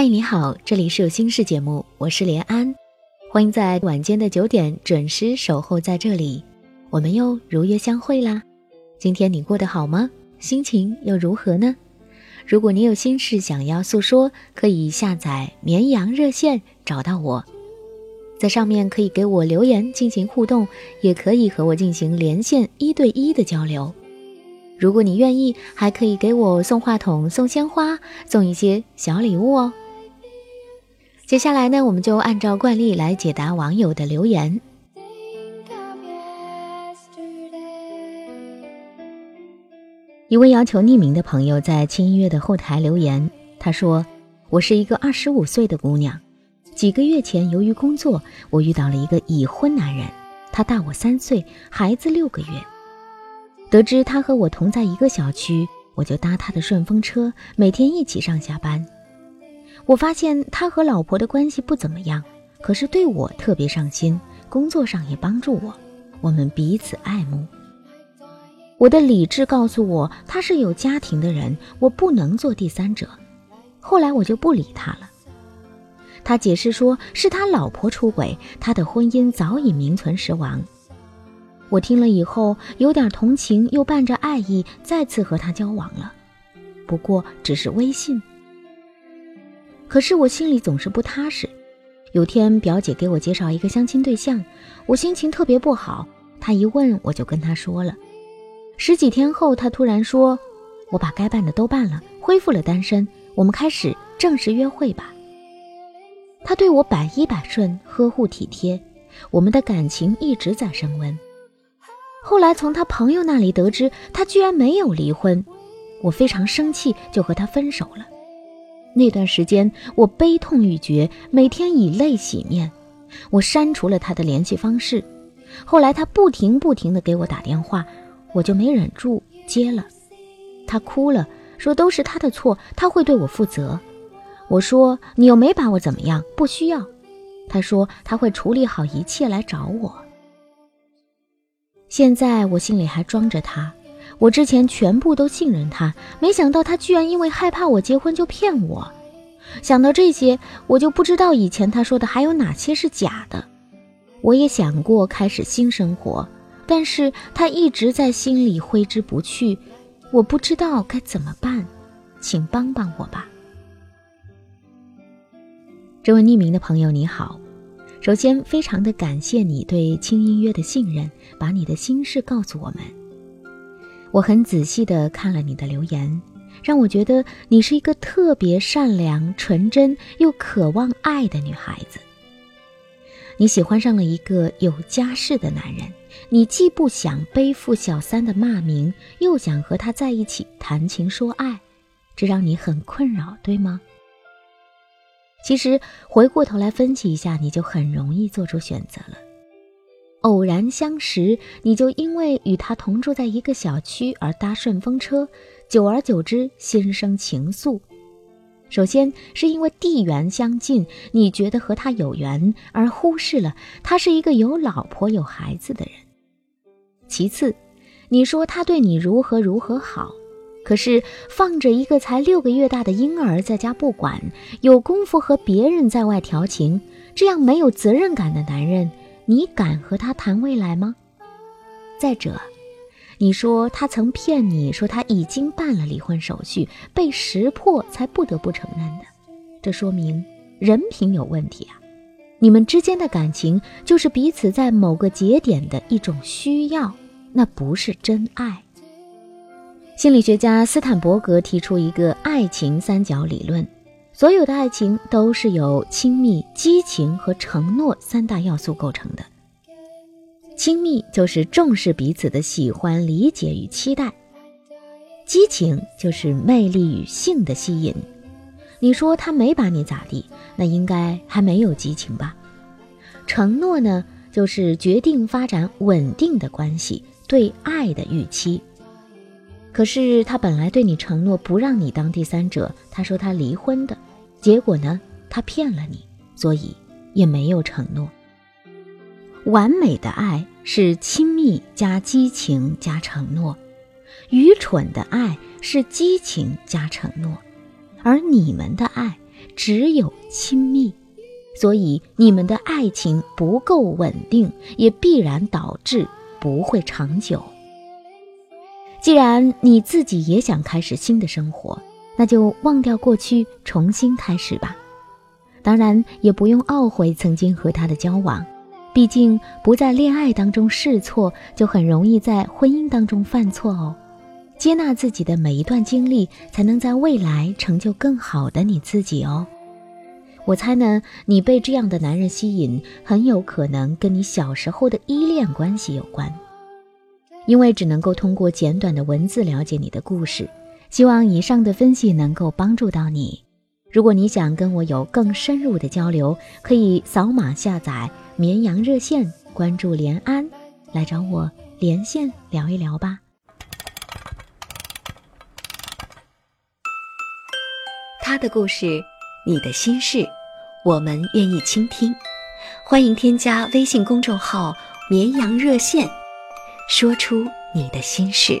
嗨，你好，这里是有心事节目，我是连安，欢迎在晚间的九点准时守候在这里，我们又如约相会啦。今天你过得好吗？心情又如何呢？如果你有心事想要诉说，可以下载绵羊热线找到我，在上面可以给我留言进行互动，也可以和我进行连线一对一的交流。如果你愿意，还可以给我送话筒、送鲜花、送一些小礼物哦。接下来呢，我们就按照惯例来解答网友的留言。一位要求匿名的朋友在轻音乐的后台留言，他说：“我是一个二十五岁的姑娘，几个月前由于工作，我遇到了一个已婚男人，他大我三岁，孩子六个月。得知他和我同在一个小区，我就搭他的顺风车，每天一起上下班。”我发现他和老婆的关系不怎么样，可是对我特别上心，工作上也帮助我，我们彼此爱慕。我的理智告诉我他是有家庭的人，我不能做第三者。后来我就不理他了。他解释说是他老婆出轨，他的婚姻早已名存实亡。我听了以后有点同情，又伴着爱意，再次和他交往了，不过只是微信。可是我心里总是不踏实。有天表姐给我介绍一个相亲对象，我心情特别不好。她一问，我就跟她说了。十几天后，她突然说：“我把该办的都办了，恢复了单身，我们开始正式约会吧。”她对我百依百顺，呵护体贴，我们的感情一直在升温。后来从她朋友那里得知，她居然没有离婚，我非常生气，就和她分手了。那段时间我悲痛欲绝，每天以泪洗面。我删除了他的联系方式。后来他不停不停地给我打电话，我就没忍住接了。他哭了，说都是他的错，他会对我负责。我说你又没把我怎么样，不需要。他说他会处理好一切来找我。现在我心里还装着他。我之前全部都信任他，没想到他居然因为害怕我结婚就骗我。想到这些，我就不知道以前他说的还有哪些是假的。我也想过开始新生活，但是他一直在心里挥之不去。我不知道该怎么办，请帮帮我吧。这位匿名的朋友你好，首先非常的感谢你对轻音乐的信任，把你的心事告诉我们。我很仔细地看了你的留言，让我觉得你是一个特别善良、纯真又渴望爱的女孩子。你喜欢上了一个有家室的男人，你既不想背负小三的骂名，又想和他在一起谈情说爱，这让你很困扰，对吗？其实回过头来分析一下，你就很容易做出选择了。偶然相识，你就因为与他同住在一个小区而搭顺风车，久而久之心生情愫。首先是因为地缘相近，你觉得和他有缘，而忽视了他是一个有老婆有孩子的人。其次，你说他对你如何如何好，可是放着一个才六个月大的婴儿在家不管，有功夫和别人在外调情，这样没有责任感的男人。你敢和他谈未来吗？再者，你说他曾骗你说他已经办了离婚手续，被识破才不得不承认的，这说明人品有问题啊！你们之间的感情就是彼此在某个节点的一种需要，那不是真爱。心理学家斯坦伯格提出一个爱情三角理论。所有的爱情都是由亲密、激情和承诺三大要素构成的。亲密就是重视彼此的喜欢、理解与期待；激情就是魅力与性的吸引。你说他没把你咋地，那应该还没有激情吧？承诺呢，就是决定发展稳定的关系，对爱的预期。可是他本来对你承诺不让你当第三者，他说他离婚的。结果呢？他骗了你，所以也没有承诺。完美的爱是亲密加激情加承诺，愚蠢的爱是激情加承诺，而你们的爱只有亲密，所以你们的爱情不够稳定，也必然导致不会长久。既然你自己也想开始新的生活，那就忘掉过去，重新开始吧。当然，也不用懊悔曾经和他的交往，毕竟不在恋爱当中试错，就很容易在婚姻当中犯错哦。接纳自己的每一段经历，才能在未来成就更好的你自己哦。我猜呢，你被这样的男人吸引，很有可能跟你小时候的依恋关系有关。因为只能够通过简短的文字了解你的故事，希望以上的分析能够帮助到你。如果你想跟我有更深入的交流，可以扫码下载绵羊热线，关注连安，来找我连线聊一聊吧。他的故事，你的心事，我们愿意倾听。欢迎添加微信公众号“绵羊热线”，说出你的心事。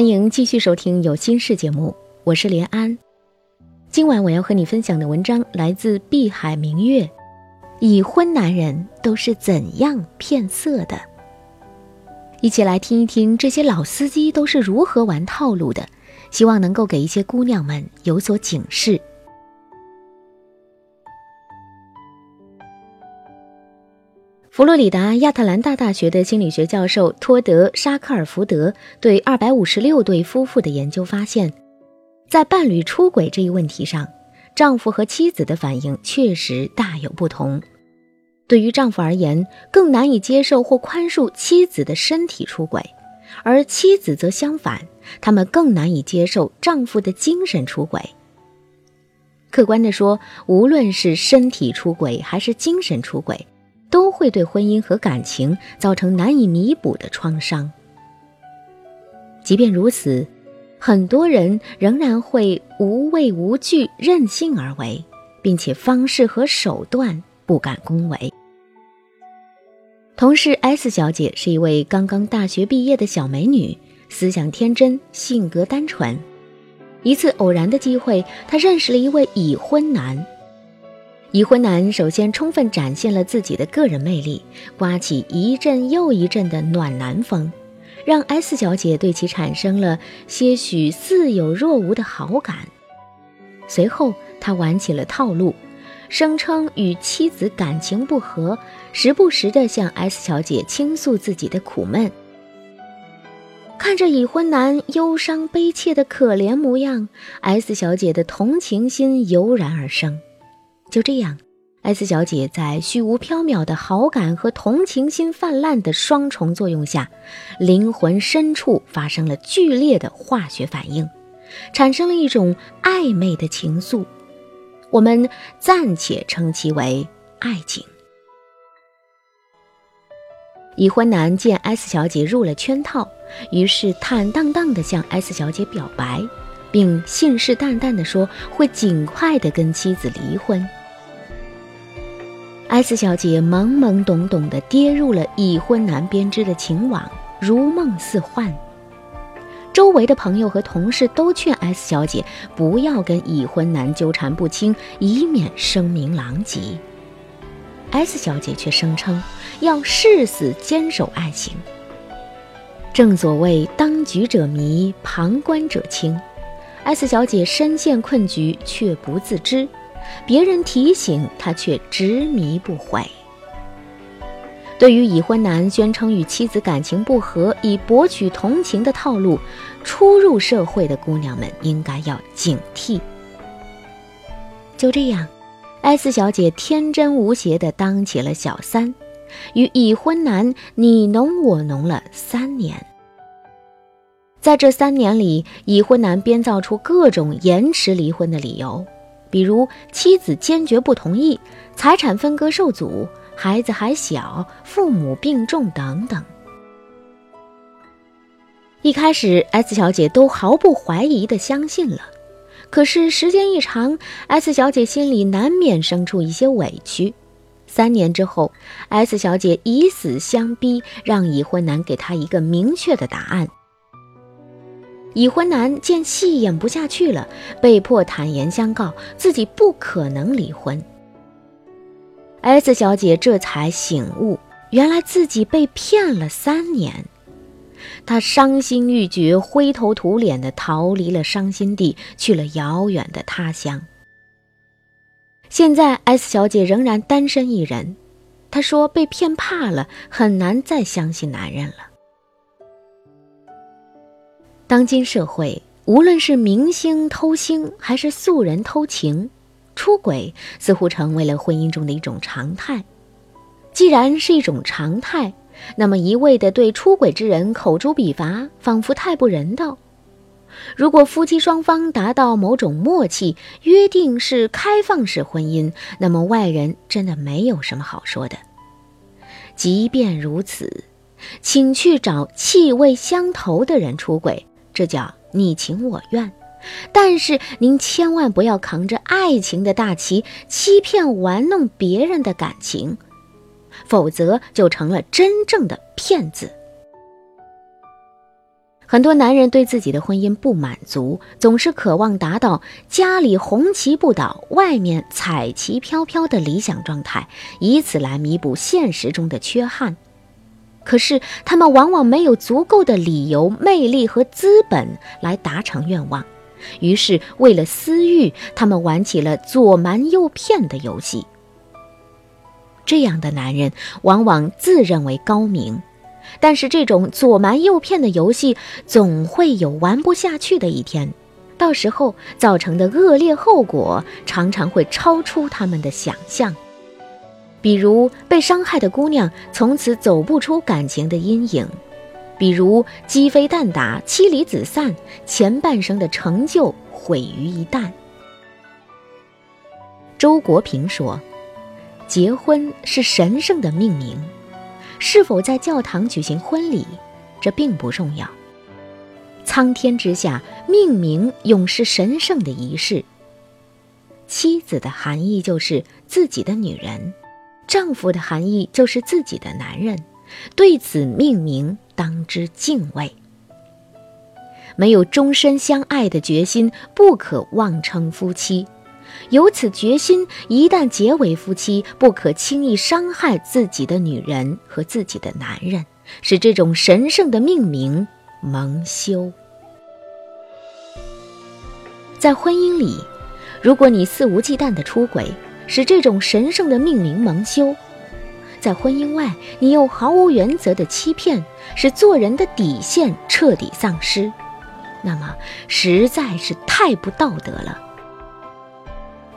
欢迎继续收听有心事节目，我是连安。今晚我要和你分享的文章来自碧海明月，已婚男人都是怎样骗色的？一起来听一听这些老司机都是如何玩套路的，希望能够给一些姑娘们有所警示。佛罗里达亚特兰大大学的心理学教授托德·沙克尔福德对二百五十六对夫妇的研究发现。在伴侣出轨这一问题上，丈夫和妻子的反应确实大有不同。对于丈夫而言，更难以接受或宽恕妻子的身体出轨，而妻子则相反，他们更难以接受丈夫的精神出轨。客观地说，无论是身体出轨还是精神出轨，都会对婚姻和感情造成难以弥补的创伤。即便如此。很多人仍然会无畏无惧、任性而为，并且方式和手段不敢恭维。同事 S 小姐是一位刚刚大学毕业的小美女，思想天真，性格单纯。一次偶然的机会，她认识了一位已婚男。已婚男首先充分展现了自己的个人魅力，刮起一阵又一阵的暖男风。让 S 小姐对其产生了些许似有若无的好感。随后，他玩起了套路，声称与妻子感情不和，时不时地向 S 小姐倾诉自己的苦闷。看着已婚男忧伤悲切的可怜模样，S 小姐的同情心油然而生。就这样。S 小姐在虚无缥缈的好感和同情心泛滥的双重作用下，灵魂深处发生了剧烈的化学反应，产生了一种暧昧的情愫，我们暂且称其为爱情。已婚男见 S 小姐入了圈套，于是坦荡荡地向 S 小姐表白，并信誓旦旦地说会尽快地跟妻子离婚。S 小姐懵懵懂懂地跌入了已婚男编织的情网，如梦似幻。周围的朋友和同事都劝 S 小姐不要跟已婚男纠缠不清，以免声名狼藉。S 小姐却声称要誓死坚守爱情。正所谓当局者迷，旁观者清。S 小姐深陷困局却不自知，别人提醒他却执迷不悔。对于已婚男宣称与妻子感情不和以博取同情的套路，初入社会的姑娘们应该要警惕。就这样，S 小姐天真无邪地当起了小三，与已婚男你侬我侬了三年。在这三年里，已婚男编造出各种延迟离婚的理由，比如妻子坚决不同意、财产分割受阻。孩子还小，父母病重等等。一开始，S 小姐都毫不怀疑地相信了。可是时间一长，S 小姐心里难免生出一些委屈。三年之后，S 小姐以死相逼，让已婚男给她一个明确的答案。已婚男见戏演不下去了，被迫坦言相告，自己不可能离婚。S 小姐这才醒悟，原来自己被骗了三年。她伤心欲绝，灰头土脸地逃离了伤心地，去了遥远的他乡。现在，S 小姐仍然单身一人。她说：“被骗怕了，很难再相信男人了。”当今社会，无论是明星偷腥，还是素人偷情。出轨似乎成为了婚姻中的一种常态。既然是一种常态，那么一味的对出轨之人口诛笔伐，仿佛太不人道。如果夫妻双方达到某种默契，约定是开放式婚姻，那么外人真的没有什么好说的。即便如此，请去找气味相投的人出轨，这叫你情我愿。但是您千万不要扛着爱情的大旗，欺骗玩弄别人的感情，否则就成了真正的骗子。很多男人对自己的婚姻不满足，总是渴望达到家里红旗不倒，外面彩旗飘飘的理想状态，以此来弥补现实中的缺憾。可是他们往往没有足够的理由、魅力和资本来达成愿望。于是，为了私欲，他们玩起了左瞒右骗的游戏。这样的男人往往自认为高明，但是这种左瞒右骗的游戏总会有玩不下去的一天，到时候造成的恶劣后果常常会超出他们的想象。比如，被伤害的姑娘从此走不出感情的阴影。比如鸡飞蛋打、妻离子散，前半生的成就毁于一旦。周国平说：“结婚是神圣的命名，是否在教堂举行婚礼，这并不重要。苍天之下，命名永是神圣的仪式。妻子的含义就是自己的女人，丈夫的含义就是自己的男人。对此命名。”当之敬畏。没有终身相爱的决心，不可妄称夫妻；有此决心，一旦结为夫妻，不可轻易伤害自己的女人和自己的男人，使这种神圣的命名蒙羞。在婚姻里，如果你肆无忌惮的出轨，使这种神圣的命名蒙羞。在婚姻外，你又毫无原则的欺骗，使做人的底线彻底丧失，那么实在是太不道德了。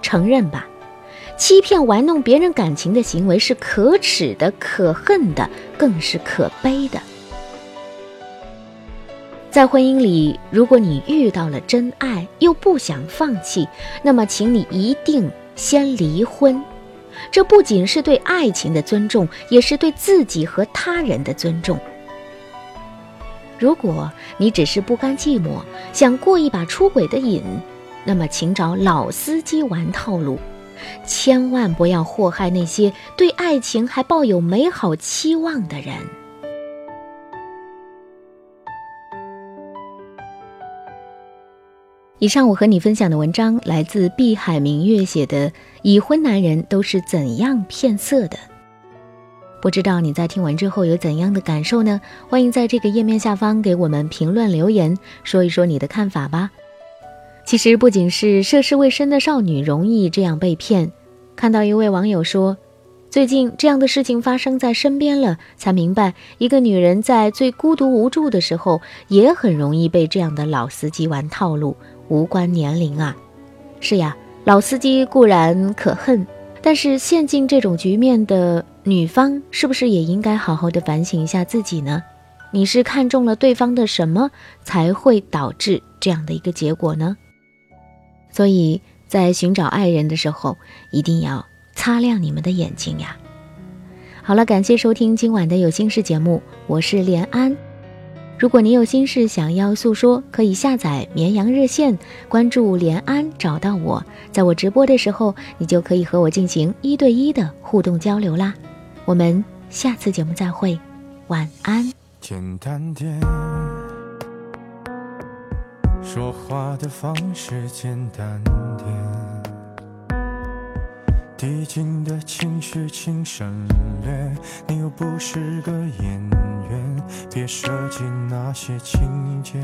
承认吧，欺骗玩弄别人感情的行为是可耻的、可恨的，更是可悲的。在婚姻里，如果你遇到了真爱又不想放弃，那么请你一定先离婚。这不仅是对爱情的尊重，也是对自己和他人的尊重。如果你只是不甘寂寞，想过一把出轨的瘾，那么请找老司机玩套路，千万不要祸害那些对爱情还抱有美好期望的人。以上我和你分享的文章来自碧海明月写的《已婚男人都是怎样骗色的》。不知道你在听完之后有怎样的感受呢？欢迎在这个页面下方给我们评论留言，说一说你的看法吧。其实不仅是涉世未深的少女容易这样被骗，看到一位网友说，最近这样的事情发生在身边了，才明白一个女人在最孤独无助的时候，也很容易被这样的老司机玩套路，无关年龄啊。是呀，老司机固然可恨。但是陷进这种局面的女方，是不是也应该好好的反省一下自己呢？你是看中了对方的什么，才会导致这样的一个结果呢？所以在寻找爱人的时候，一定要擦亮你们的眼睛呀！好了，感谢收听今晚的有心事节目，我是连安。如果你有心事想要诉说，可以下载绵羊热线，关注连安，找到我，在我直播的时候，你就可以和我进行一对一的互动交流啦。我们下次节目再会，晚安。简单点，说话的方式简单点，递进的情绪请省略，你又不是个演员，别设计那些情节。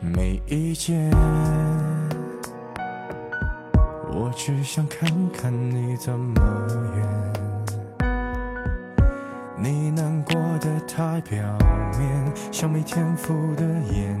没意见，我只想看看你怎么演。你难过的太表面，像没天赋的演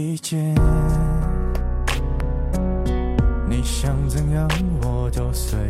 意见，你想怎样我都随